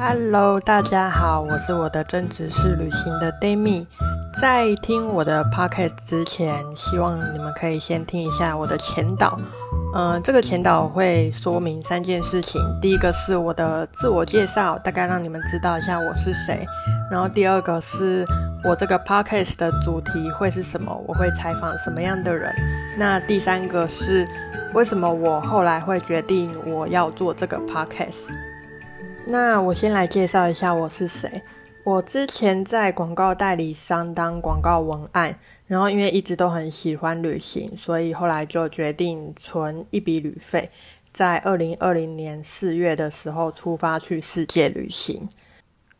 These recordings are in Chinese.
Hello，大家好，我是我的真职是旅行的 Demi。在听我的 Podcast 之前，希望你们可以先听一下我的前导。呃，这个前导会说明三件事情。第一个是我的自我介绍，大概让你们知道一下我是谁。然后第二个是我这个 Podcast 的主题会是什么，我会采访什么样的人。那第三个是为什么我后来会决定我要做这个 Podcast。那我先来介绍一下我是谁。我之前在广告代理商当广告文案，然后因为一直都很喜欢旅行，所以后来就决定存一笔旅费，在二零二零年四月的时候出发去世界旅行。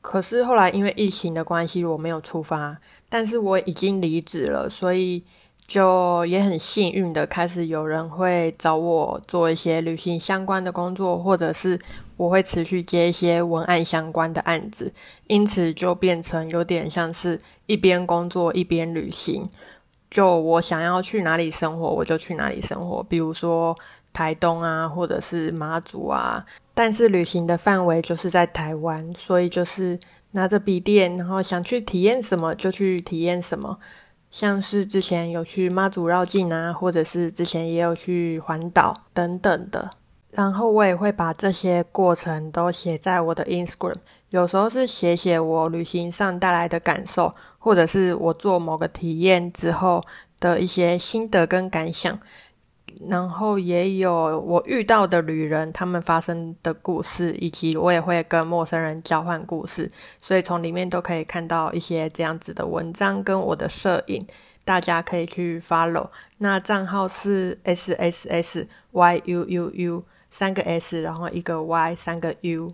可是后来因为疫情的关系，我没有出发，但是我已经离职了，所以。就也很幸运的，开始有人会找我做一些旅行相关的工作，或者是我会持续接一些文案相关的案子，因此就变成有点像是一边工作一边旅行。就我想要去哪里生活，我就去哪里生活，比如说台东啊，或者是马祖啊，但是旅行的范围就是在台湾，所以就是拿着笔电，然后想去体验什么就去体验什么。像是之前有去妈祖绕境啊，或者是之前也有去环岛等等的，然后我也会把这些过程都写在我的 Instagram，有时候是写写我旅行上带来的感受，或者是我做某个体验之后的一些心得跟感想。然后也有我遇到的旅人，他们发生的故事，以及我也会跟陌生人交换故事，所以从里面都可以看到一些这样子的文章跟我的摄影，大家可以去 follow。那账号是 s s s y u u u 三个 s，然后一个 y 三个 u。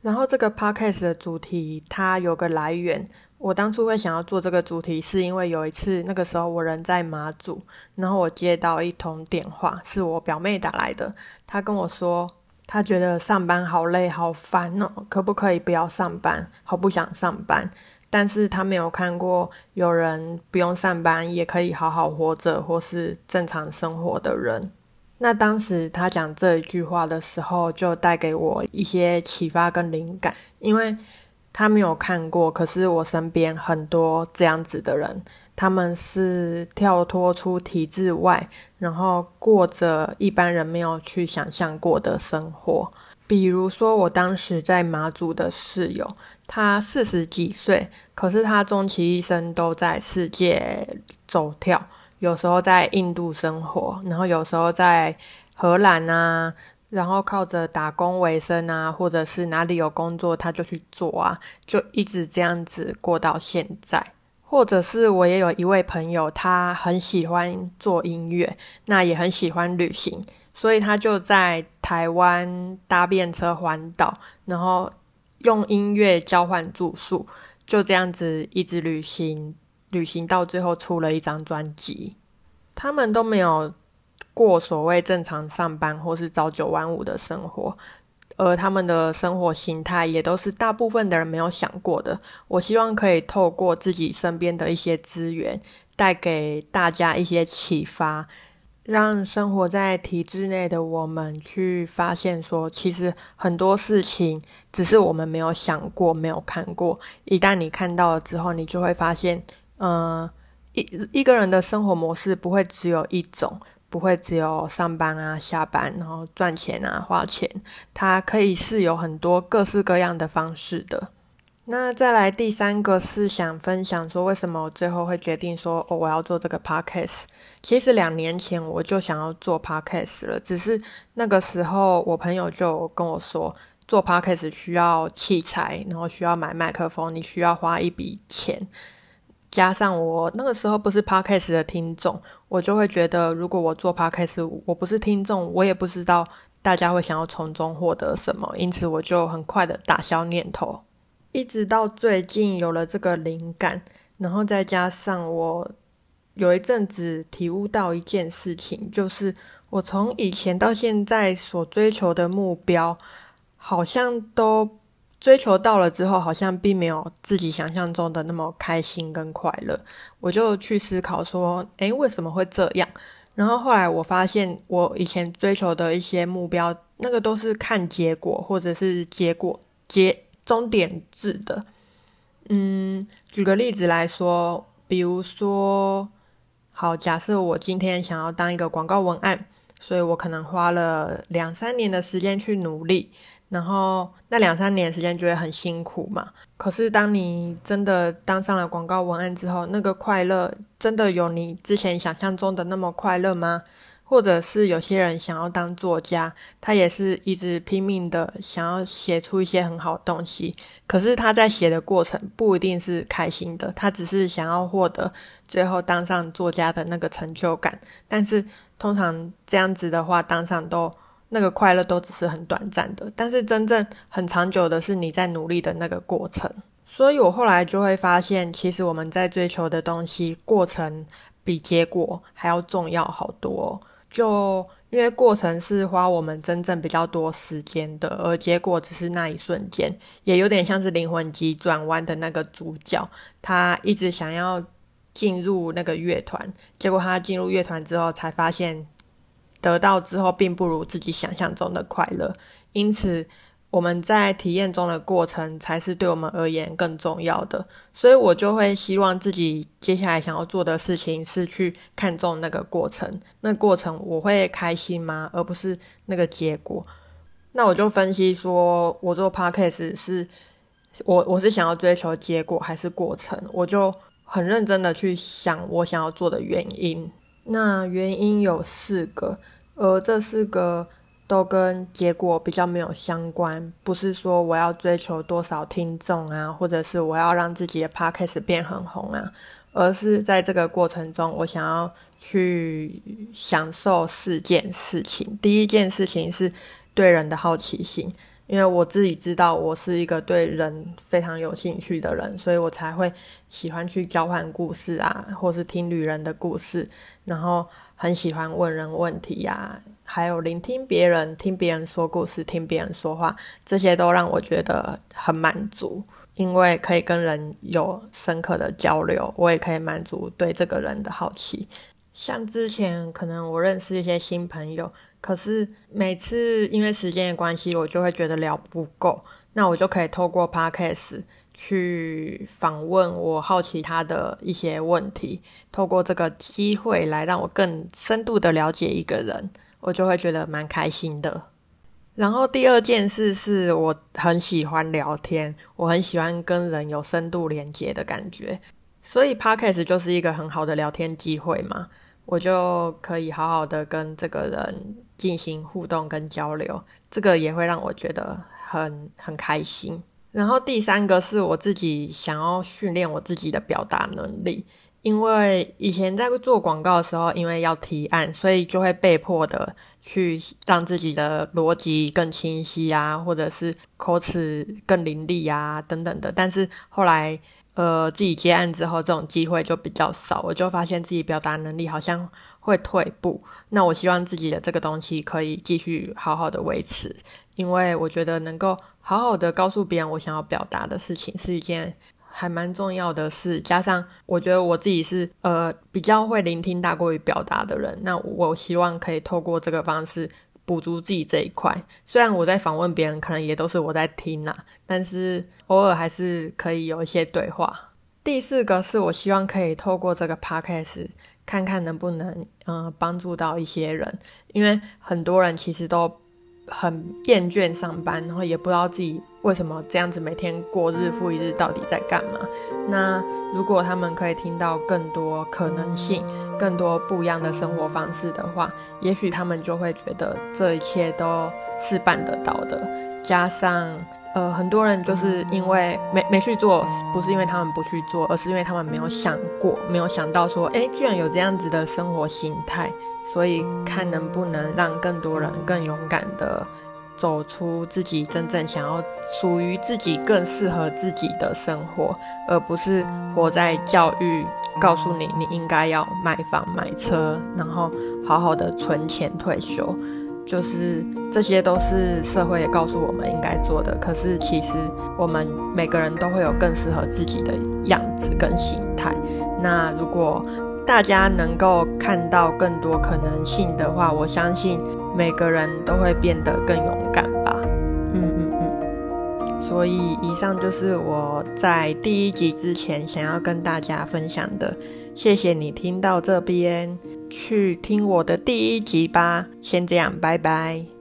然后这个 podcast 的主题它有个来源。我当初会想要做这个主题，是因为有一次那个时候我人在马祖，然后我接到一通电话，是我表妹打来的。她跟我说，她觉得上班好累好烦哦，可不可以不要上班？好不想上班。但是她没有看过有人不用上班也可以好好活着或是正常生活的人。那当时他讲这一句话的时候，就带给我一些启发跟灵感，因为。他没有看过，可是我身边很多这样子的人，他们是跳脱出体制外，然后过着一般人没有去想象过的生活。比如说，我当时在马祖的室友，他四十几岁，可是他终其一生都在世界走跳，有时候在印度生活，然后有时候在荷兰啊。然后靠着打工为生啊，或者是哪里有工作他就去做啊，就一直这样子过到现在。或者是我也有一位朋友，他很喜欢做音乐，那也很喜欢旅行，所以他就在台湾搭便车环岛，然后用音乐交换住宿，就这样子一直旅行，旅行到最后出了一张专辑。他们都没有。过所谓正常上班或是朝九晚五的生活，而他们的生活形态也都是大部分的人没有想过的。我希望可以透过自己身边的一些资源，带给大家一些启发，让生活在体制内的我们去发现，说其实很多事情只是我们没有想过、没有看过。一旦你看到了之后，你就会发现，嗯，一一个人的生活模式不会只有一种。不会只有上班啊、下班，然后赚钱啊、花钱，它可以是有很多各式各样的方式的。那再来第三个是想分享说，为什么我最后会决定说，哦，我要做这个 podcast。其实两年前我就想要做 podcast 了，只是那个时候我朋友就跟我说，做 podcast 需要器材，然后需要买麦克风，你需要花一笔钱。加上我那个时候不是 podcast 的听众，我就会觉得，如果我做 podcast，我不是听众，我也不知道大家会想要从中获得什么，因此我就很快的打消念头。一直到最近有了这个灵感，然后再加上我有一阵子体悟到一件事情，就是我从以前到现在所追求的目标，好像都。追求到了之后，好像并没有自己想象中的那么开心跟快乐。我就去思考说，诶，为什么会这样？然后后来我发现，我以前追求的一些目标，那个都是看结果，或者是结果结终点制的。嗯，举个例子来说，比如说，好，假设我今天想要当一个广告文案，所以我可能花了两三年的时间去努力。然后那两三年时间就会很辛苦嘛。可是当你真的当上了广告文案之后，那个快乐真的有你之前想象中的那么快乐吗？或者是有些人想要当作家，他也是一直拼命的想要写出一些很好的东西。可是他在写的过程不一定是开心的，他只是想要获得最后当上作家的那个成就感。但是通常这样子的话，当上都。那个快乐都只是很短暂的，但是真正很长久的是你在努力的那个过程。所以我后来就会发现，其实我们在追求的东西，过程比结果还要重要好多。就因为过程是花我们真正比较多时间的，而结果只是那一瞬间，也有点像是灵魂急转弯的那个主角，他一直想要进入那个乐团，结果他进入乐团之后才发现。得到之后，并不如自己想象中的快乐，因此我们在体验中的过程才是对我们而言更重要的。所以我就会希望自己接下来想要做的事情是去看重那个过程。那过程我会开心吗？而不是那个结果。那我就分析说，我做 podcast 是我我是想要追求结果还是过程？我就很认真的去想我想要做的原因。那原因有四个，而这四个都跟结果比较没有相关。不是说我要追求多少听众啊，或者是我要让自己的 podcast 变很红啊，而是在这个过程中，我想要去享受四件事情。第一件事情是对人的好奇心。因为我自己知道我是一个对人非常有兴趣的人，所以我才会喜欢去交换故事啊，或是听旅人的故事，然后很喜欢问人问题呀，还有聆听别人，听别人说故事，听别人说话，这些都让我觉得很满足，因为可以跟人有深刻的交流，我也可以满足对这个人的好奇。像之前可能我认识一些新朋友。可是每次因为时间的关系，我就会觉得聊不够，那我就可以透过 podcast 去访问我好奇他的一些问题，透过这个机会来让我更深度的了解一个人，我就会觉得蛮开心的。然后第二件事是我很喜欢聊天，我很喜欢跟人有深度连接的感觉，所以 podcast 就是一个很好的聊天机会嘛。我就可以好好的跟这个人进行互动跟交流，这个也会让我觉得很很开心。然后第三个是我自己想要训练我自己的表达能力，因为以前在做广告的时候，因为要提案，所以就会被迫的去让自己的逻辑更清晰啊，或者是口齿更伶俐啊等等的。但是后来。呃，自己接案之后，这种机会就比较少，我就发现自己表达能力好像会退步。那我希望自己的这个东西可以继续好好的维持，因为我觉得能够好好的告诉别人我想要表达的事情是一件还蛮重要的事。加上我觉得我自己是呃比较会聆听大过于表达的人，那我希望可以透过这个方式。补足自己这一块，虽然我在访问别人，可能也都是我在听呐，但是偶尔还是可以有一些对话。第四个是我希望可以透过这个 podcast 看看能不能嗯帮助到一些人，因为很多人其实都。很厌倦上班，然后也不知道自己为什么这样子每天过日复一日，到底在干嘛？那如果他们可以听到更多可能性、更多不一样的生活方式的话，也许他们就会觉得这一切都是办得到的。加上。呃，很多人就是因为没没去做，不是因为他们不去做，而是因为他们没有想过，没有想到说，哎，居然有这样子的生活形态，所以看能不能让更多人更勇敢的走出自己真正想要属于自己更适合自己的生活，而不是活在教育告诉你你应该要买房买车，然后好好的存钱退休。就是这些都是社会告诉我们应该做的，可是其实我们每个人都会有更适合自己的样子跟心态。那如果大家能够看到更多可能性的话，我相信每个人都会变得更勇敢吧。嗯嗯嗯。所以以上就是我在第一集之前想要跟大家分享的。谢谢你听到这边，去听我的第一集吧。先这样，拜拜。